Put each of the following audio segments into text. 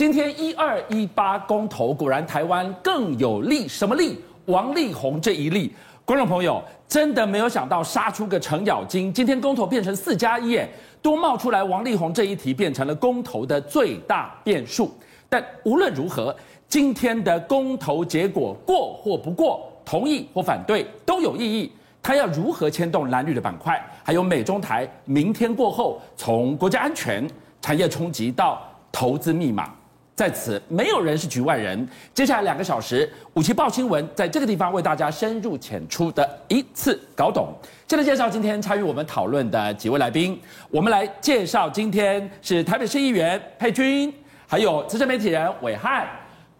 今天一二一八公投，果然台湾更有利，什么利？王力宏这一例，观众朋友真的没有想到杀出个程咬金。今天公投变成四加一，耶，多冒出来王力宏这一题变成了公投的最大变数。但无论如何，今天的公投结果过或不过，同意或反对都有意义。他要如何牵动蓝绿的板块？还有美中台明天过后，从国家安全、产业冲击到投资密码。在此，没有人是局外人。接下来两个小时，五七报新闻在这个地方为大家深入浅出的一次搞懂。现在介绍今天参与我们讨论的几位来宾。我们来介绍今天是台北市议员佩君，还有资深媒体人暐瀚。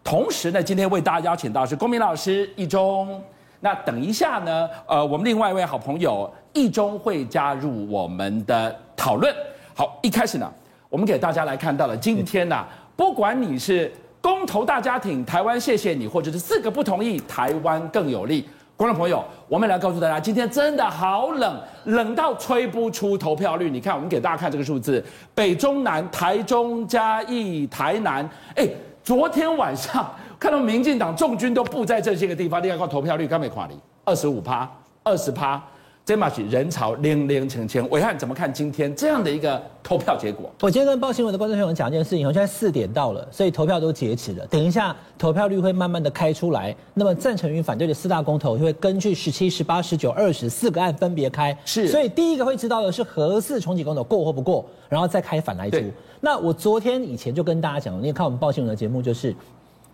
同时呢，今天为大家邀请到是公民老师易中。那等一下呢，呃，我们另外一位好朋友易中会加入我们的讨论。好，一开始呢，我们给大家来看到了今天呢。不管你是公投大家庭，台湾谢谢你，或者是四个不同意，台湾更有利。观众朋友，我们来告诉大家，今天真的好冷，冷到吹不出投票率。你看，我们给大家看这个数字：北中南、台中、嘉义、台南。哎，昨天晚上看到民进党众军都布在这些个地方，另外看投票率，刚没垮你，二十五趴，二十趴。这马起人潮零零成千，伟汉怎么看今天这样的一个投票结果？我今天跟报新闻的观众朋友们讲一件事情，现在四点到了，所以投票都截止了。等一下投票率会慢慢的开出来，那么赞成与反对的四大公投就会根据十七、十八、十九、二十四个案分别开。是，所以第一个会知道的是核四重启公投过或不过，然后再开反莱猪。那我昨天以前就跟大家讲了，你看我们报新闻的节目就是。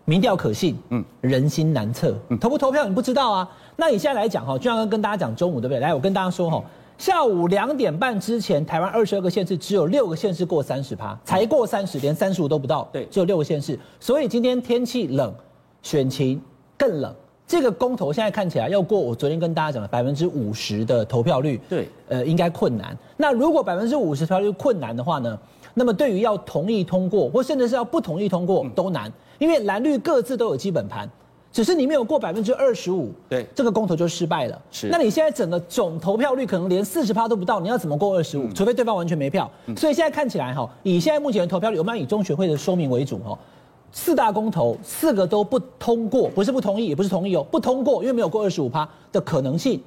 民调可信，嗯，人心难测，嗯，投不投票你不知道啊。那你现在来讲哈，就像跟大家讲中午对不对？来，我跟大家说哈，下午两点半之前，台湾二十二个县市只有六个县市过三十趴，才过三十，连三十五都不到，对，只有六个县市。所以今天天气冷，选情更冷。这个公投现在看起来要过，我昨天跟大家讲的百分之五十的投票率，对，呃，应该困难。那如果百分之五十投票率困难的话呢？那么对于要同意通过，或甚至是要不同意通过都难。因为蓝绿各自都有基本盘，只是你没有过百分之二十五，对，这个公投就失败了。是，那你现在整个总投票率可能连四十趴都不到，你要怎么过二十五？除非对方完全没票。嗯、所以现在看起来哈，以现在目前的投票率，我们以中学会的说明为主哈，四大公投四个都不通过，不是不同意，也不是同意哦，不通过，因为没有过二十五趴的可能性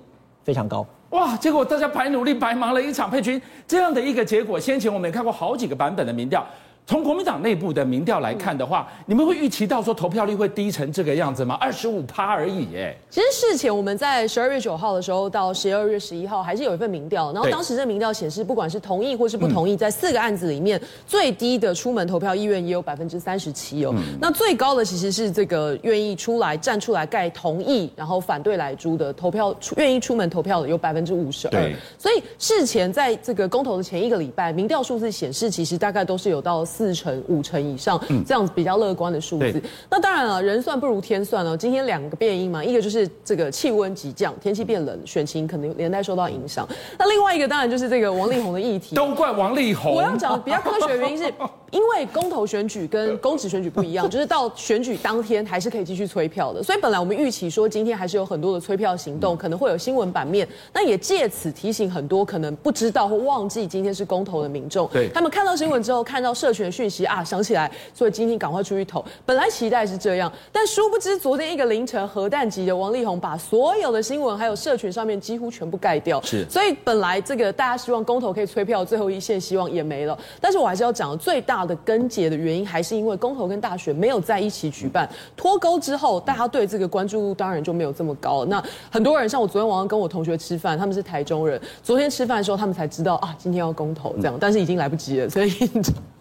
非常高。哇，结果大家白努力白忙了一场，配军这样的一个结果，先前我们也看过好几个版本的民调。从国民党内部的民调来看的话，你们会预期到说投票率会低成这个样子吗？二十五趴而已，耶。其实事前我们在十二月九号的时候到十二月十一号还是有一份民调，然后当时这民调显示，不管是同意或是不同意，在四个案子里面，最低的出门投票意愿也有百分之三十七哦。那最高的其实是这个愿意出来站出来盖同意，然后反对来租的投票愿意出门投票的有百分之五十二。所以事前在这个公投的前一个礼拜，民调数字显示，其实大概都是有到。四成、五成以上，这样子比较乐观的数字。那当然了，人算不如天算哦。今天两个变因嘛，一个就是这个气温急降，天气变冷，选情可能连带受到影响。那另外一个当然就是这个王力宏的议题，都怪王力宏。我要讲比较科学的原因是。因为公投选举跟公职选举不一样，就是到选举当天还是可以继续催票的。所以本来我们预期说今天还是有很多的催票行动，可能会有新闻版面。那也借此提醒很多可能不知道或忘记今天是公投的民众，对，他们看到新闻之后，看到社群讯息啊，想起来，所以今天赶快出去投。本来期待是这样，但殊不知昨天一个凌晨核弹级的王力宏把所有的新闻还有社群上面几乎全部盖掉。是，所以本来这个大家希望公投可以催票，最后一线希望也没了。但是我还是要讲最大。的根结的原因还是因为公投跟大选没有在一起举办，脱钩之后，大家对这个关注度当然就没有这么高了。那很多人像我昨天晚上跟我同学吃饭，他们是台中人，昨天吃饭的时候他们才知道啊，今天要公投这样，但是已经来不及了，所以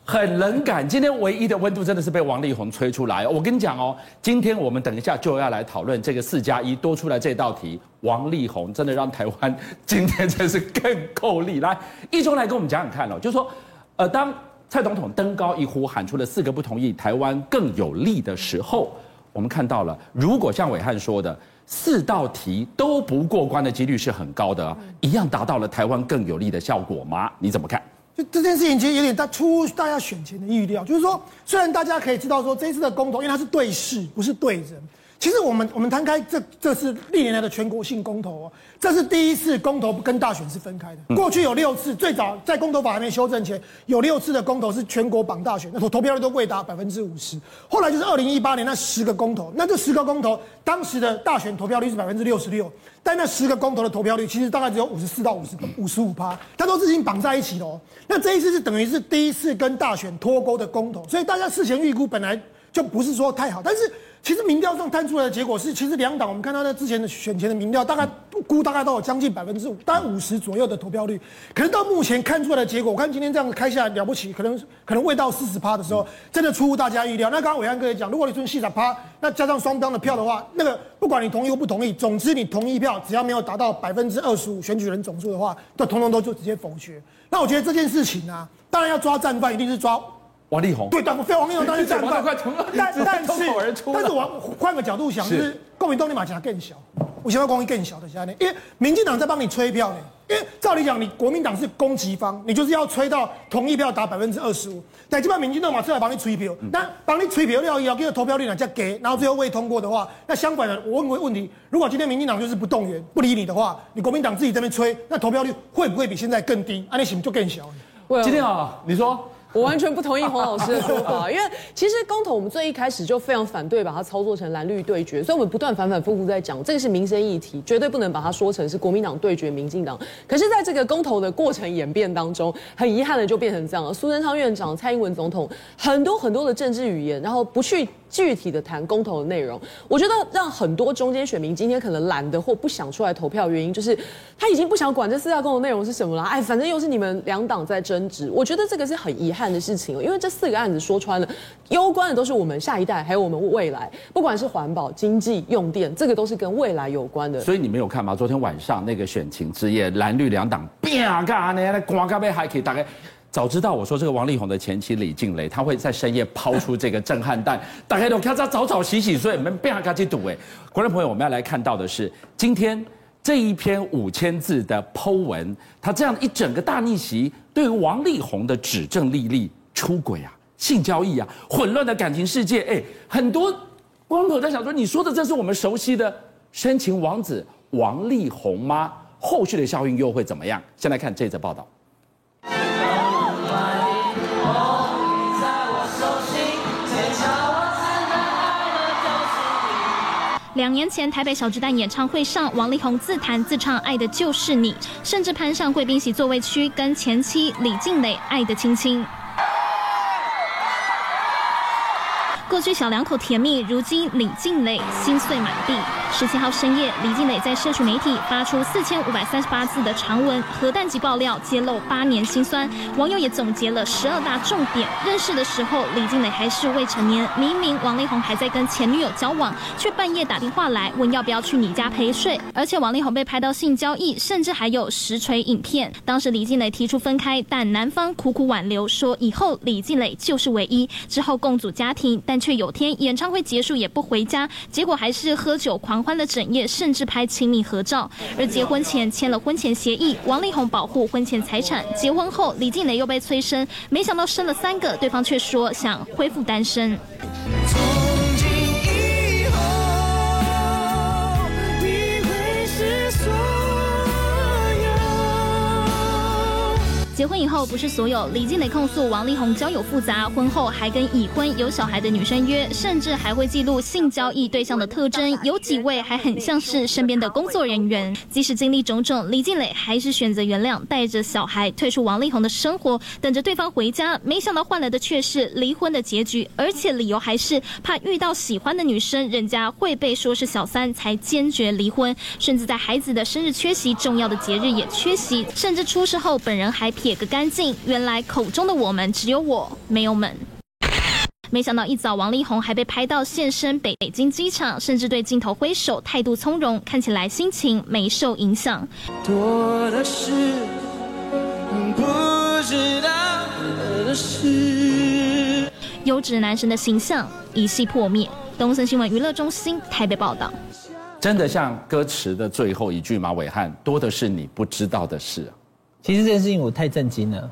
很冷感。今天唯一的温度真的是被王力宏吹出来。我跟你讲哦，今天我们等一下就要来讨论这个四加一多出来这道题，王力宏真的让台湾今天真是更够力。来，一中来跟我们讲讲看哦，就是说，呃，当。蔡总统登高一呼，喊出了四个不同意，台湾更有利的时候，我们看到了，如果像伟汉说的，四道题都不过关的几率是很高的，一样达到了台湾更有利的效果吗？你怎么看？就这件事情其实有点大出大家选前的预料，就是说，虽然大家可以知道说这次的公投，因为它是对事不是对人，其实我们我们摊开这这是历年来的全国性公投哦，这是第一次公投跟大选是分开的。过去有六次，最早在公投法还没修正前，有六次的公投是全国绑大选，那投投票率都未达百分之五十。后来就是二零一八年那十个公投，那这十个公投当时的大选投票率是百分之六十六，但那十个公投的投票率其实大概只有五十四到五十五十五趴，它都是已经绑在一起了哦。那这一次是等于是第一次跟大选脱钩的公投，所以大家事前预估本来就不是说太好，但是。其实民调上摊出来的结果是，其实两党我们看到在之前的选前的民调，大概估大概都有将近百分之五，大概五十左右的投票率。可是到目前看出来的结果，我看今天这样子开下来了不起，可能可能未到四十趴的时候，真的出乎大家意料。那刚刚伟安哥也讲，如果你说四十趴，那加上双方的票的话，那个不管你同意或不同意，总之你同意票只要没有达到百分之二十五选举人总数的话，都通通都就直接否决。那我觉得这件事情啊，当然要抓战犯，一定是抓。王力宏对，但非王力宏当然战犯，但但是但是我换个角度想，就是共民党立马讲更小，我想要公益更小的下面，因为民进党在帮你吹票呢，因为照理讲你国民党是攻击方，你就是要吹到同意票达百分之二十五，但基本上民进党马出来帮你吹票，那帮你吹票料以后，给个投票率呢再给，然后最后未通过的话，那相反的我问个问题，如果今天民进党就是不动员不理你的话，你国民党自己在那边吹，那投票率会不会比现在更低？啊，那是不就更小？今天啊，你说。我完全不同意洪老师的说法，因为其实公投我们最一开始就非常反对把它操作成蓝绿对决，所以我们不断反反复复在讲，这个是民生议题，绝对不能把它说成是国民党对决民进党。可是，在这个公投的过程演变当中，很遗憾的就变成这样了。苏贞昌院长、蔡英文总统很多很多的政治语言，然后不去。具体的谈公投的内容，我觉得让很多中间选民今天可能懒得或不想出来投票，原因就是他已经不想管这四大公投内容是什么了。哎，反正又是你们两党在争执，我觉得这个是很遗憾的事情，因为这四个案子说穿了，攸关的都是我们下一代还有我们未来，不管是环保、经济、用电，这个都是跟未来有关的。所以你没有看吗？昨天晚上那个选情之夜，蓝绿两党变干呢？那光咖啡还可以打开。早知道我说这个王力宏的前妻李静蕾，他会在深夜抛出这个震撼弹，打开都看他早早洗洗睡，没变下去赌哎。观众朋友，我们要来看到的是今天这一篇五千字的剖文，他这样一整个大逆袭，对于王力宏的指证莉莉、出轨啊、性交易啊、混乱的感情世界，哎，很多观众朋友在想说，你说的这是我们熟悉的深情王子王力宏吗？后续的效应又会怎么样？先来看这则报道。两年前，台北小巨蛋演唱会上，王力宏自弹自唱《爱的就是你》，甚至攀上贵宾席座位区，跟前妻李静蕾爱的亲亲。过去小两口甜蜜，如今李静蕾心碎满地。十七号深夜，李静蕾在社群媒体发出四千五百三十八字的长文，核弹级爆料揭露八年心酸。网友也总结了十二大重点。认识的时候，李静蕾还是未成年，明明王力宏还在跟前女友交往，却半夜打电话来问要不要去你家陪睡。而且王力宏被拍到性交易，甚至还有实锤影片。当时李静蕾提出分开，但男方苦苦挽留，说以后李静蕾就是唯一，之后共组家庭，但却有天演唱会结束也不回家，结果还是喝酒狂欢了整夜，甚至拍亲密合照。而结婚前签了婚前协议，王力宏保护婚前财产。结婚后，李静蕾又被催生，没想到生了三个，对方却说想恢复单身。结婚以后，不是所有李静蕾控诉王力宏交友复杂，婚后还跟已婚有小孩的女生约，甚至还会记录性交易对象的特征，有几位还很像是身边的工作人员。即使经历种种，李静蕾还是选择原谅，带着小孩退出王力宏的生活，等着对方回家。没想到换来的却是离婚的结局，而且理由还是怕遇到喜欢的女生，人家会被说是小三，才坚决离婚。甚至在孩子的生日缺席，重要的节日也缺席，甚至出事后本人还撇个干净，原来口中的我们只有我，没有们。没想到一早，王力宏还被拍到现身北北京机场，甚至对镜头挥手，态度从容，看起来心情没受影响。多的是不知道的事。优质男神的形象一夕破灭。东森新闻娱乐中心台北报道。真的像歌词的最后一句吗？伟汉，多的是你不知道的事。其实这件事情我太震惊了。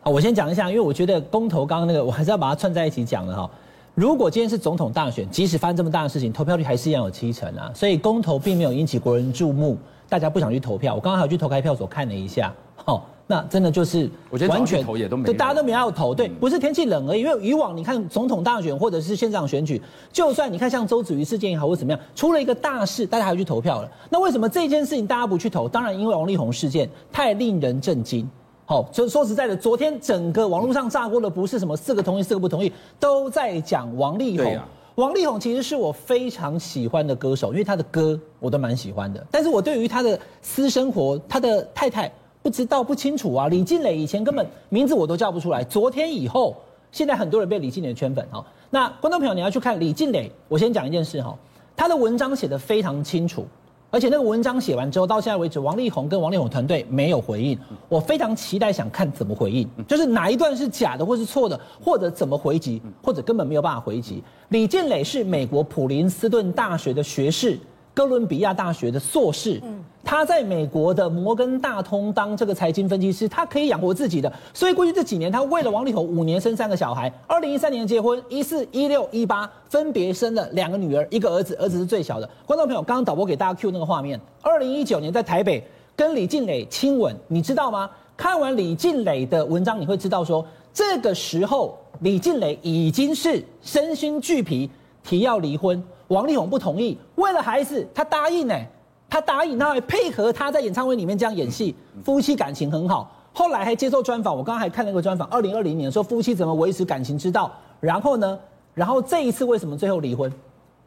好，我先讲一下，因为我觉得公投刚刚那个，我还是要把它串在一起讲了哈。如果今天是总统大选，即使发生这么大的事情，投票率还是一样有七成啊，所以公投并没有引起国人注目，大家不想去投票。我刚刚还去投开票所看了一下，哦，那真的就是完全投也都没，对，大家都没要投，对，不是天气冷而已，因为以往你看总统大选或者是县长选举，就算你看像周子瑜事件也好或怎么样，出了一个大事，大家还要去投票了。那为什么这件事情大家不去投？当然因为王力宏事件太令人震惊。好，就说实在的，昨天整个网络上炸锅的不是什么四个同意，四个不同意，都在讲王力宏。啊、王力宏其实是我非常喜欢的歌手，因为他的歌我都蛮喜欢的。但是我对于他的私生活，他的太太不知道不清楚啊。李靓蕾以前根本名字我都叫不出来，昨天以后，现在很多人被李靓蕾圈粉哈。那观众朋友，你要去看李靓蕾，我先讲一件事哈，他的文章写得非常清楚。而且那个文章写完之后，到现在为止，王力宏跟王力宏团队没有回应。我非常期待想看怎么回应，就是哪一段是假的，或是错的，或者怎么回击，或者根本没有办法回击。李靓蕾是美国普林斯顿大学的学士。哥伦比亚大学的硕士，他在美国的摩根大通当这个财经分析师，他可以养活自己的。所以过去这几年，他为了王力宏五年生三个小孩，二零一三年结婚，一四一六一八分别生了两个女儿，一个儿子，儿子是最小的。观众朋友，刚刚导播给大家 Q 那个画面，二零一九年在台北跟李静蕾亲吻，你知道吗？看完李静蕾的文章，你会知道说，这个时候李静蕾已经是身心俱疲，提要离婚。王力宏不同意，为了孩子，他答应呢，他答应，他还配合他在演唱会里面这样演戏，夫妻感情很好。后来还接受专访，我刚刚还看了一个专访，二零二零年说夫妻怎么维持感情之道。然后呢，然后这一次为什么最后离婚？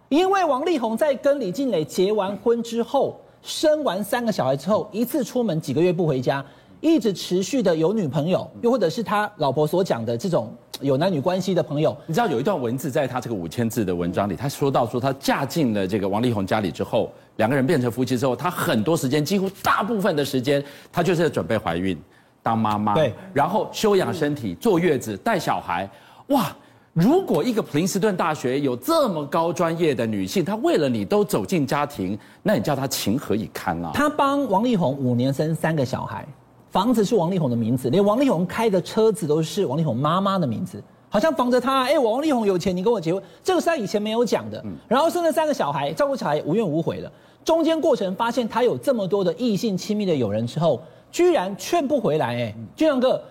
因为王力宏在跟李静蕾结完婚之后，生完三个小孩之后，一次出门几个月不回家，一直持续的有女朋友，又或者是他老婆所讲的这种。有男女关系的朋友，你知道有一段文字在他这个五千字的文章里，他说到说他嫁进了这个王力宏家里之后，两个人变成夫妻之后，她很多时间，几乎大部分的时间，她就是在准备怀孕、当妈妈，对，然后休养身体、坐月子、带小孩。哇，如果一个普林斯顿大学有这么高专业的女性，她为了你都走进家庭，那你叫她情何以堪啊？她帮王力宏五年生三个小孩。房子是王力宏的名字，连王力宏开的车子都是王力宏妈妈的名字，好像防着他。哎，我王力宏有钱，你跟我结婚，这个是他以前没有讲的。然后生了三个小孩，照顾小孩无怨无悔的。中间过程发现他有这么多的异性亲密的友人之后，居然劝不回来。哎，俊相哥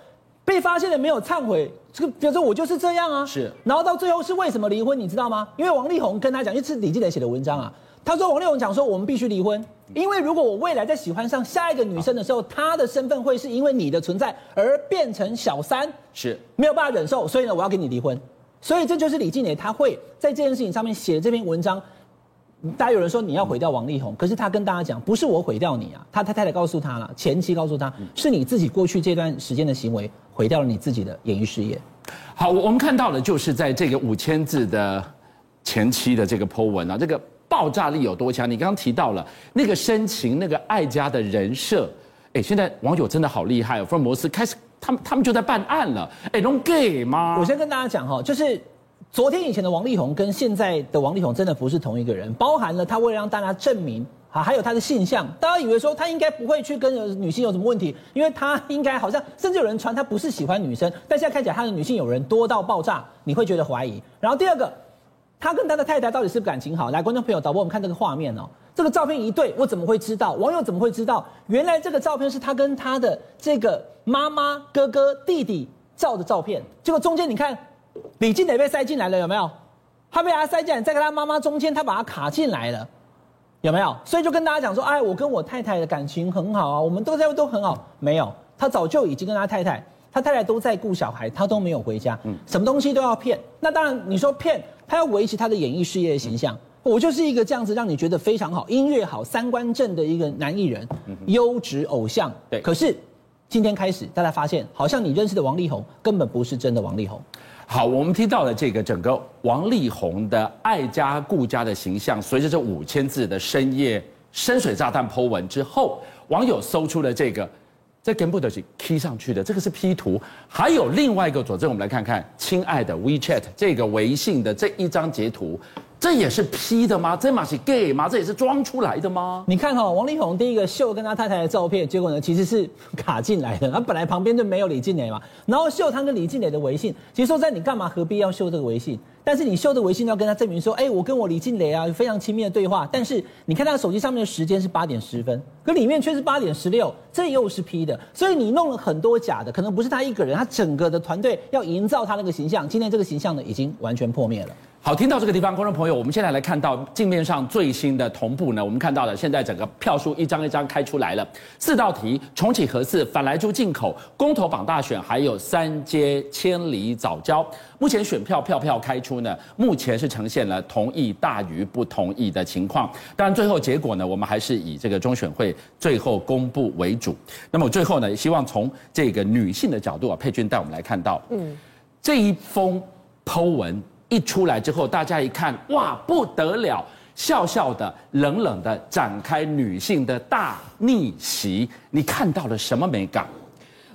被发现了没有忏悔，这个表示我就是这样啊。是。然后到最后是为什么离婚，你知道吗？因为王力宏跟他讲，因为是李靓蕾写的文章啊。他说王力宏讲说我们必须离婚，因为如果我未来在喜欢上下一个女生的时候，她的身份会是因为你的存在而变成小三，是没有办法忍受，所以呢，我要跟你离婚。所以这就是李静蕾她会在这件事情上面写这篇文章。大家有人说你要毁掉王力宏，可是他跟大家讲，不是我毁掉你啊，他他太太告诉他了，前妻告诉他，是你自己过去这段时间的行为毁掉了你自己的演艺事业。好，我们看到的就是在这个五千字的前妻的这个 po 文啊，这个。爆炸力有多强？你刚刚提到了那个深情、那个爱家的人设，哎，现在网友真的好厉害哦！福尔摩斯开始，他们他们就在办案了，哎，弄 gay 吗？我先跟大家讲哈，就是昨天以前的王力宏跟现在的王力宏真的不是同一个人，包含了他为了让大家证明啊，还有他的性向，大家以为说他应该不会去跟女性有什么问题，因为他应该好像甚至有人传他不是喜欢女生，但现在看起来他的女性友人多到爆炸，你会觉得怀疑。然后第二个。他跟他的太太到底是不是感情好？来，观众朋友，导播，我们看这个画面哦。这个照片一对，我怎么会知道？网友怎么会知道？原来这个照片是他跟他的这个妈妈、哥哥、弟弟照的照片。结果中间你看，李静蕾被塞进来了，有没有？他被他塞进来，在跟他妈妈中间，他把他卡进来了，有没有？所以就跟大家讲说，哎，我跟我太太的感情很好啊，我们都在都很好。没有，他早就已经跟他太太。他太太都在顾小孩，他都没有回家，嗯，什么东西都要骗。那当然，你说骗，他要维持他的演艺事业的形象。我就是一个这样子让你觉得非常好、音乐好、三观正的一个男艺人，优质偶像。对。可是今天开始，大家发现，好像你认识的王力宏根本不是真的王力宏。好，我们听到了这个整个王力宏的爱家顾家的形象，随着这五千字的深夜深水炸弹 po 文之后，网友搜出了这个。这根本都是 P 上去的，这个是 P 图，还有另外一个佐证，我们来看看，亲爱的 WeChat 这个微信的这一张截图，这也是 P 的吗？这嘛是 gay 吗？这也是装出来的吗？你看哈、哦，王力宏第一个秀跟他太太的照片，结果呢其实是卡进来的。他本来旁边就没有李静蕾嘛，然后秀他跟李静蕾的微信。其实说在你干嘛何必要秀这个微信？但是你秀的微信要跟他证明说，哎，我跟我李静蕾啊非常亲密的对话。但是你看他手机上面的时间是八点十分，可里面却是八点十六，这又是 P 的。所以你弄了很多假的，可能不是他一个人，他整个的团队要营造他那个形象。今天这个形象呢已经完全破灭了。好，听到这个地方，观众朋友，我们现在来看到镜面上最新的同步呢，我们看到了现在整个票数一张一张开出来了，四道题，重启核四，反莱猪进口，公投绑大选，还有三接千里早教。目前选票票票开出呢，目前是呈现了同意大于不同意的情况。当然，最后结果呢，我们还是以这个中选会最后公布为主。那么最后呢，希望从这个女性的角度啊，佩君带我们来看到，嗯，这一封 Po 文。一出来之后，大家一看，哇，不得了，笑笑的，冷冷的展开女性的大逆袭，你看到了什么美感？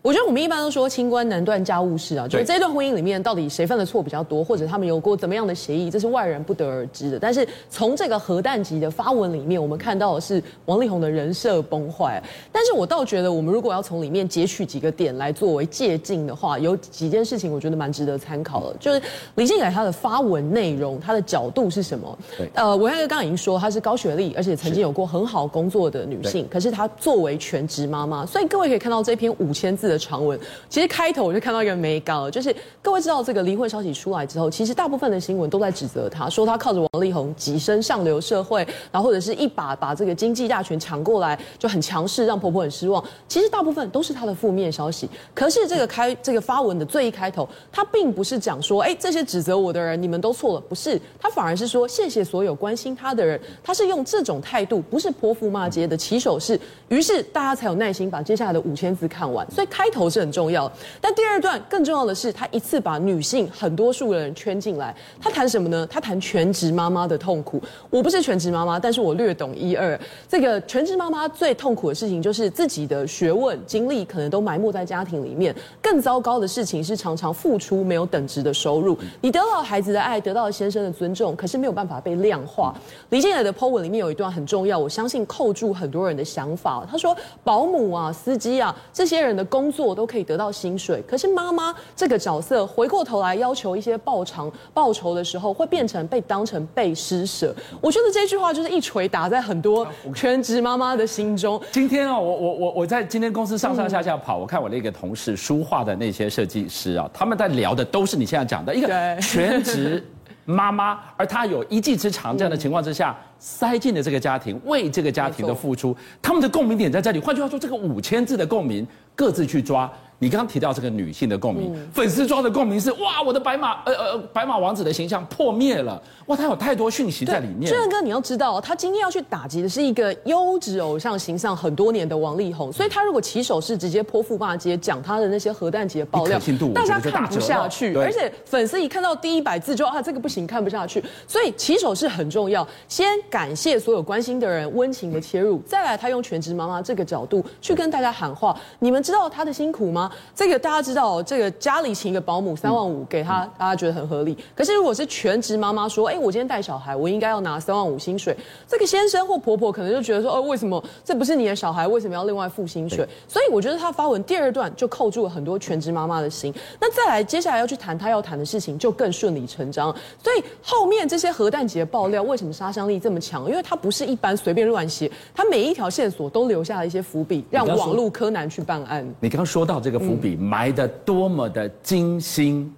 我觉得我们一般都说清官难断家务事啊，就是这段婚姻里面到底谁犯的错比较多，或者他们有过怎么样的协议，这是外人不得而知的。但是从这个核弹级的发文里面，我们看到的是王力宏的人设崩坏。但是我倒觉得，我们如果要从里面截取几个点来作为借鉴的话，有几件事情我觉得蛮值得参考的。就是李静蕾她的发文内容，她的角度是什么？对，呃，我刚刚刚已经说她是高学历，而且曾经有过很好工作的女性，可是她作为全职妈妈，所以各位可以看到这篇五千字的。长文，其实开头我就看到一个没稿，就是各位知道这个离婚消息出来之后，其实大部分的新闻都在指责他，说他靠着王力宏跻身上流社会，然后或者是一把把这个经济大权抢过来，就很强势，让婆婆很失望。其实大部分都是他的负面消息。可是这个开这个发文的最一开头，他并不是讲说，哎，这些指责我的人你们都错了，不是，他反而是说谢谢所有关心他的人，他是用这种态度，不是泼妇骂街的起手式，于是大家才有耐心把接下来的五千字看完。所以开。开头是很重要，但第二段更重要的是，他一次把女性很多数的人圈进来。他谈什么呢？他谈全职妈妈的痛苦。我不是全职妈妈，但是我略懂一二。这个全职妈妈最痛苦的事情，就是自己的学问、精力可能都埋没在家庭里面。更糟糕的事情是，常常付出没有等值的收入。你得到孩子的爱，得到先生的尊重，可是没有办法被量化。李静蕾的 po 文里面有一段很重要，我相信扣住很多人的想法。他说：保姆啊、司机啊，这些人的工作。做都可以得到薪水，可是妈妈这个角色回过头来要求一些报偿报酬的时候，会变成被当成被施舍。我觉得这句话就是一锤打在很多全职妈妈的心中。今天啊，我我我我在今天公司上上下下跑，我看我那个同事书画的那些设计师啊，他们在聊的都是你现在讲的一个全职妈妈，而他有一技之长这样的情况之下。塞进了这个家庭，为这个家庭的付出，他们的共鸣点在这里。换句话说，这个五千字的共鸣，各自去抓。你刚刚提到这个女性的共鸣，嗯、粉丝装的共鸣是哇，我的白马呃呃白马王子的形象破灭了。哇，他有太多讯息在里面。俊哥，你要知道，他今天要去打击的是一个优质偶像形象很多年的王力宏，所以他如果起手是直接泼妇骂街，讲他的那些核弹级的爆料，大家看不下去。而且粉丝一看到第一百字就啊，这个不行，看不下去。所以起手是很重要，先。感谢所有关心的人，温情的切入。再来，他用全职妈妈这个角度去跟大家喊话：你们知道他的辛苦吗？这个大家知道，这个家里请一个保姆三万五给他，大家觉得很合理。可是如果是全职妈妈说：哎，我今天带小孩，我应该要拿三万五薪水，这个先生或婆婆可能就觉得说：哦，为什么这不是你的小孩？为什么要另外付薪水？所以我觉得他发文第二段就扣住了很多全职妈妈的心。那再来，接下来要去谈他要谈的事情，就更顺理成章。所以后面这些核弹级的爆料，为什么杀伤力这么强？强，因为他不是一般随便乱写，他每一条线索都留下了一些伏笔，让网络柯南去办案。你刚刚说到这个伏笔埋得多么的精心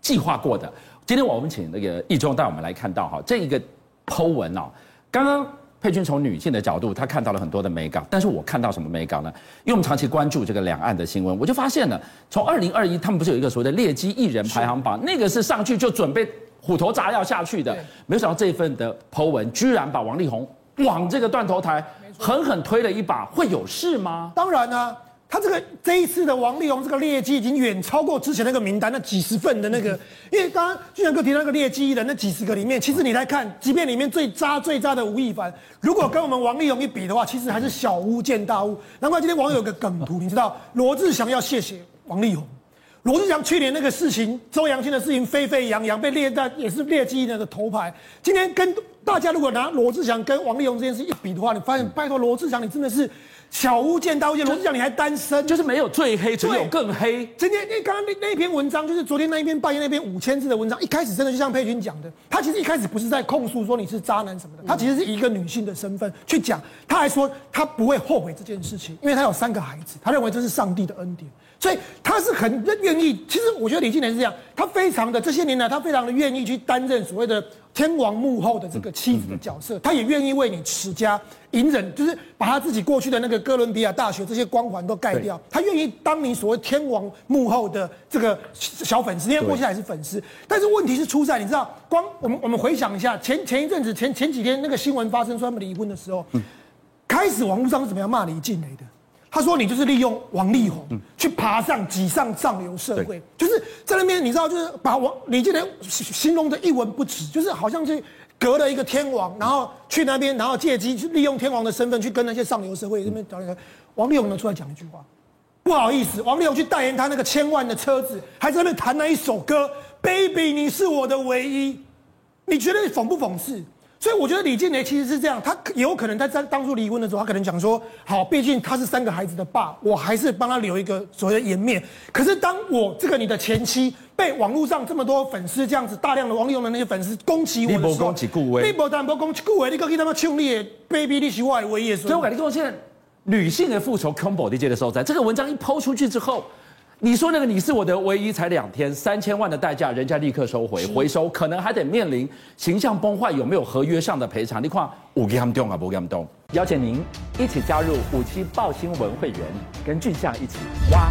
计划过的，今天我们请那个易中带我们来看到哈，这一个 Po 文哦，刚刚佩君从女性的角度，她看到了很多的美港，但是我看到什么美港呢？因为我们长期关注这个两岸的新闻，我就发现了，从二零二一他们不是有一个所谓的劣迹艺人排行榜，那个是上去就准备。虎头铡要下去的，没有想到这份的 Po 文居然把王力宏往这个断头台狠狠推了一把，会有事吗？当然啊，他这个这一次的王力宏这个劣迹已经远超过之前那个名单那几十份的那个，因为刚刚俊相哥提到那个劣迹的那几十个里面，其实你来看，即便里面最渣最渣的吴亦凡，如果跟我们王力宏一比的话，其实还是小巫见大巫。难怪今天网友有个梗图，你知道罗志祥要谢谢王力宏。罗志祥去年那个事情，周扬青的事情沸沸扬扬，被列在也是劣迹的头牌。今天跟大家如果拿罗志祥跟王力宏这件事一比的话，你发现拜托罗志祥，你真的是。小巫见大巫见，罗志祥你还单身，就是没有最黑，只有更黑。今天那刚刚那那篇文章，就是昨天那一篇半夜那篇五千字的文章，一开始真的就像佩君讲的，他其实一开始不是在控诉说你是渣男什么的，他其实是以一个女性的身份去讲，他还说他不会后悔这件事情，因为他有三个孩子，他认为这是上帝的恩典。所以他是很愿意，其实我觉得李靓蕾是这样，他非常的这些年来，他非常的愿意去担任所谓的天王幕后的这个妻子的角色，他也愿意为你持家隐忍，就是把他自己过去的那个哥伦比亚大学这些光环都盖掉，他愿意当你所谓天王幕后的这个小粉丝，因为过去还是粉丝。但是问题是出在你知道，光我们我们回想一下前前一阵子前前几天那个新闻发生说他们离婚的时候，开始网络上是怎么样骂李靓蕾的？他说：“你就是利用王力宏去爬上、挤上上流社会，就是在那边，你知道，就是把王李靓蕾形容的一文不值，就是好像是隔了一个天王，然后去那边，然后借机去利用天王的身份去跟那些上流社会那边找那个王力宏能出来讲一句话，不好意思，王力宏去代言他那个千万的车子，还在那边弹那一首歌，Baby，你是我的唯一，你觉得讽不讽刺？”所以我觉得李建雷其实是这样，他有可能在在当初离婚的时候，他可能讲说，好，毕竟他是三个孩子的爸，我还是帮他留一个所谓的颜面。可是当我这个你的前妻被网络上这么多粉丝这样子大量的王力宏的那些粉丝攻击我的时候，你不攻击顾威，你不但不攻击顾威，你可以他妈兄弟，baby，你是我的唯一。所以我感觉说，现在女性的复仇 combo 的阶的时候，在这个文章一抛出去之后。你说那个你是我的唯一，才两天三千万的代价，人家立刻收回回收，可能还得面临形象崩坏，有没有合约上的赔偿？你看我给他们动啊，不给他们动。邀请您一起加入五七报新闻会员，跟俊相一起挖。